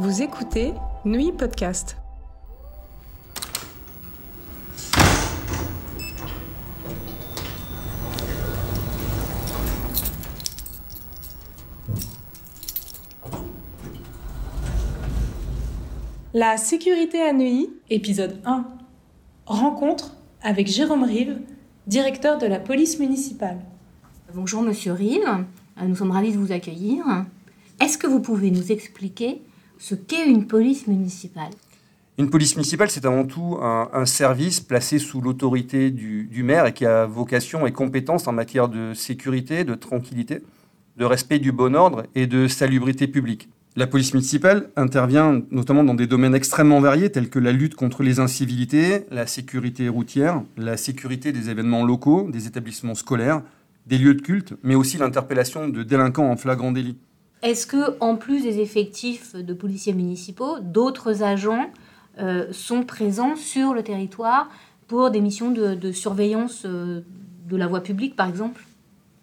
Vous écoutez Nuit Podcast. La sécurité à Neuilly, épisode 1. Rencontre avec Jérôme Rive, directeur de la police municipale. Bonjour Monsieur Rive, nous sommes ravis de vous accueillir. Est-ce que vous pouvez nous expliquer ce qu'est une police municipale Une police municipale, c'est avant tout un, un service placé sous l'autorité du, du maire et qui a vocation et compétence en matière de sécurité, de tranquillité, de respect du bon ordre et de salubrité publique. La police municipale intervient notamment dans des domaines extrêmement variés tels que la lutte contre les incivilités, la sécurité routière, la sécurité des événements locaux, des établissements scolaires, des lieux de culte, mais aussi l'interpellation de délinquants en flagrant délit. Est-ce que, en plus des effectifs de policiers municipaux, d'autres agents euh, sont présents sur le territoire pour des missions de, surveillance euh, de la voie publique, par exemple?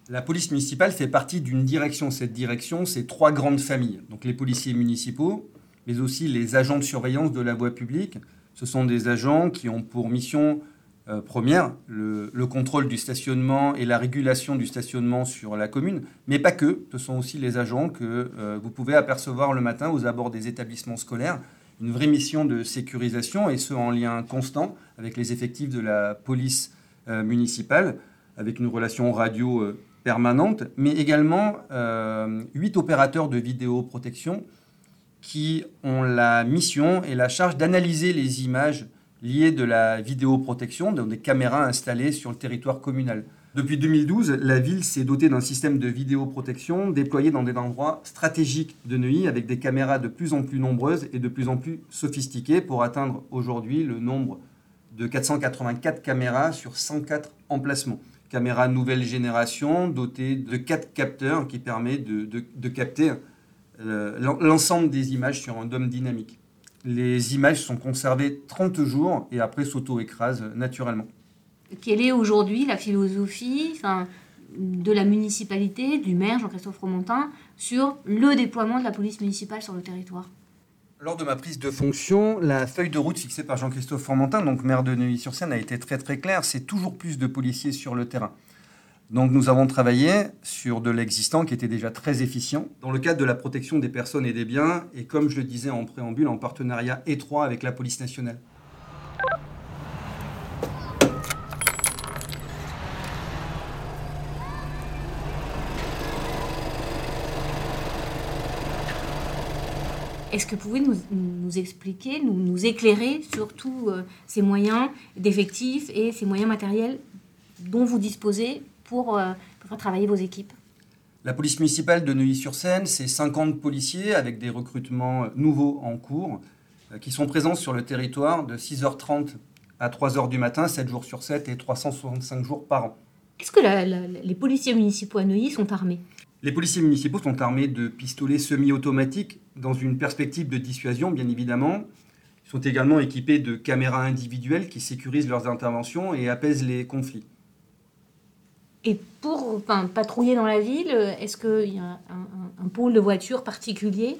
La police municipale fait partie d'une direction. Cette direction, c'est trois grandes familles. Donc les policiers municipaux, mais aussi les agents de surveillance de la voie publique. Ce sont des agents qui ont pour mission euh, première le, le contrôle du stationnement et la régulation du stationnement sur la commune, mais pas que. Ce sont aussi les agents que euh, vous pouvez apercevoir le matin aux abords des établissements scolaires. Une vraie mission de sécurisation et ce en lien constant avec les effectifs de la police euh, municipale, avec une relation radio permanente, mais également huit opérateurs de vidéoprotection qui ont la mission et la charge d'analyser les images liées de la vidéoprotection dans des caméras installées sur le territoire communal. Depuis 2012, la ville s'est dotée d'un système de vidéoprotection déployé dans des endroits stratégiques de Neuilly avec des caméras de plus en plus nombreuses et de plus en plus sophistiquées pour atteindre aujourd'hui le nombre de 484 caméras sur 104 emplacements. Caméras nouvelle génération dotées de 4 capteurs qui permettent de, de- capter euh, l'en- l'ensemble des images sur un dôme dynamique. Les images sont conservées 30 jours et après s'auto-écrasent naturellement. Quelle est aujourd'hui la philosophie enfin, de la municipalité, du maire Jean-Christophe Romontin, sur le déploiement de la police municipale sur le territoire? Lors de ma prise de fonction, la feuille de route fixée par Jean-Christophe Formentin, donc maire de Neuilly-sur-Seine, a été très très claire. C'est toujours plus de policiers sur le terrain. Donc nous avons travaillé sur de l'existant qui était déjà très efficient dans le cadre de la protection des personnes et des biens et comme je le disais en préambule, en partenariat étroit avec la police nationale. Est-ce que vous pouvez nous, nous expliquer, nous, nous éclairer sur tous euh, ces moyens d'effectifs et ces moyens matériels dont vous disposez pour, euh, pour faire travailler vos équipes La police municipale de Neuilly-sur-Seine, c'est 50 policiers avec des recrutements nouveaux en cours euh, qui sont présents sur le territoire de 6h30 à 3h du matin, 7 jours sur 7 et 365 jours par an. Est-ce que la- la- les policiers municipaux à Neuilly sont armés? Les policiers municipaux sont armés de pistolets semi-automatiques dans une perspective de dissuasion, bien évidemment. Ils sont également équipés de caméras individuelles qui sécurisent leurs interventions et apaisent les conflits. Et pour patrouiller dans la ville, est-ce qu'il y a un, pôle de voitures particulier?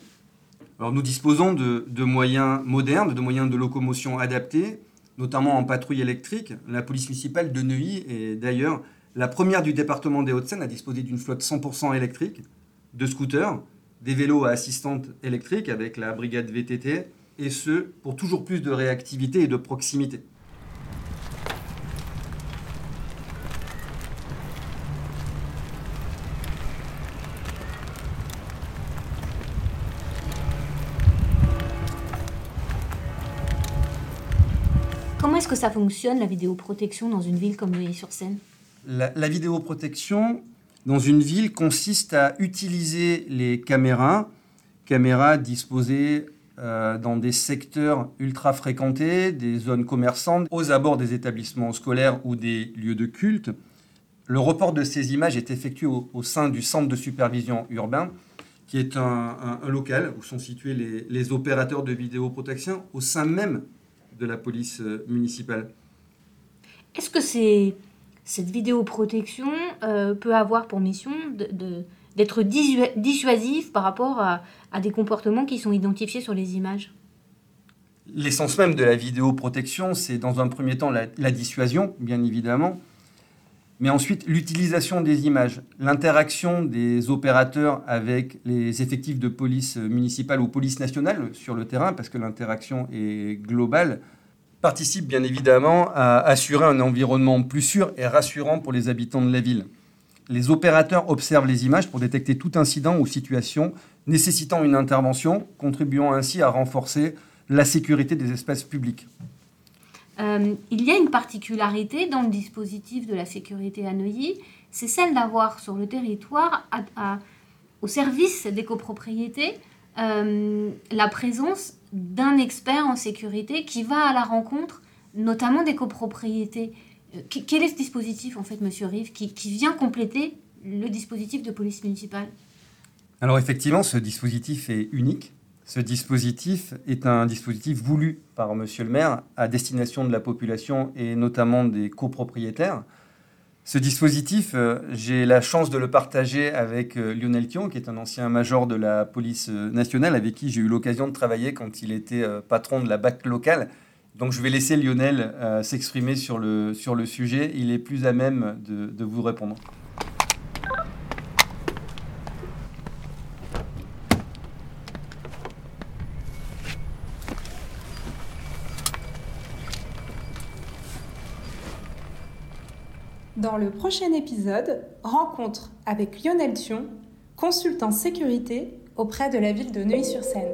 Alors nous disposons de, de moyens modernes, de moyens de locomotion adaptés, notamment en patrouille électrique. La police municipale de Neuilly est d'ailleurs la première du département des Hauts-de-Seine à disposer d'une flotte 100% électrique, de scooters, des vélos à assistante électrique avec la brigade VTT, et ce, pour toujours plus de réactivité et de proximité. Comment est-ce que ça fonctionne, la vidéoprotection, dans une ville comme Neuilly-sur-Seine? La, la vidéoprotection dans une ville consiste à utiliser les caméras, caméras disposées euh, dans des secteurs ultra fréquentés, des zones commerçantes, aux abords des établissements scolaires ou des lieux de culte. Le report de ces images est effectué au, sein du centre de supervision urbain, qui est un local où sont situés les, les opérateurs de vidéoprotection au sein même de la police euh, municipale. Est-ce que c'est, cette vidéoprotection euh, peut avoir pour mission de, de- d'être dissuasif par rapport à, des comportements qui sont identifiés sur les images? L'essence même de la vidéoprotection, c'est dans un premier temps la, dissuasion, bien évidemment, mais ensuite l'utilisation des images, l'interaction des opérateurs avec les effectifs de police municipale ou police nationale sur le terrain, parce que l'interaction est globale, participe bien évidemment à assurer un environnement plus sûr et rassurant pour les habitants de la ville. Les opérateurs observent les images pour détecter tout incident ou situation nécessitant une intervention, contribuant ainsi à renforcer la sécurité des espaces publics. Euh, il y a une particularité dans le dispositif de la sécurité à Neuilly, c'est celle d'avoir sur le territoire, au service des copropriétés, euh, la présence d'un expert en sécurité qui va à la rencontre notamment des copropriétés. Euh, quel est ce dispositif, en fait, Monsieur Rive, qui, vient compléter le dispositif de police municipale? Alors effectivement, ce dispositif est unique. Ce dispositif est un dispositif voulu par Monsieur le maire à destination de la population et notamment des copropriétaires. Ce dispositif, euh, j'ai la chance de le partager avec euh, Lionel Thion, qui est un ancien major de la police nationale, avec qui j'ai eu l'occasion de travailler quand il était patron de la BAC locale donc je vais laisser Lionel euh, s'exprimer sur le, sur le sujet. Il est plus à même de, de vous répondre. Dans le prochain épisode, rencontre avec Lionel Thion, consultant sécurité auprès de la ville de Neuilly-sur-Seine.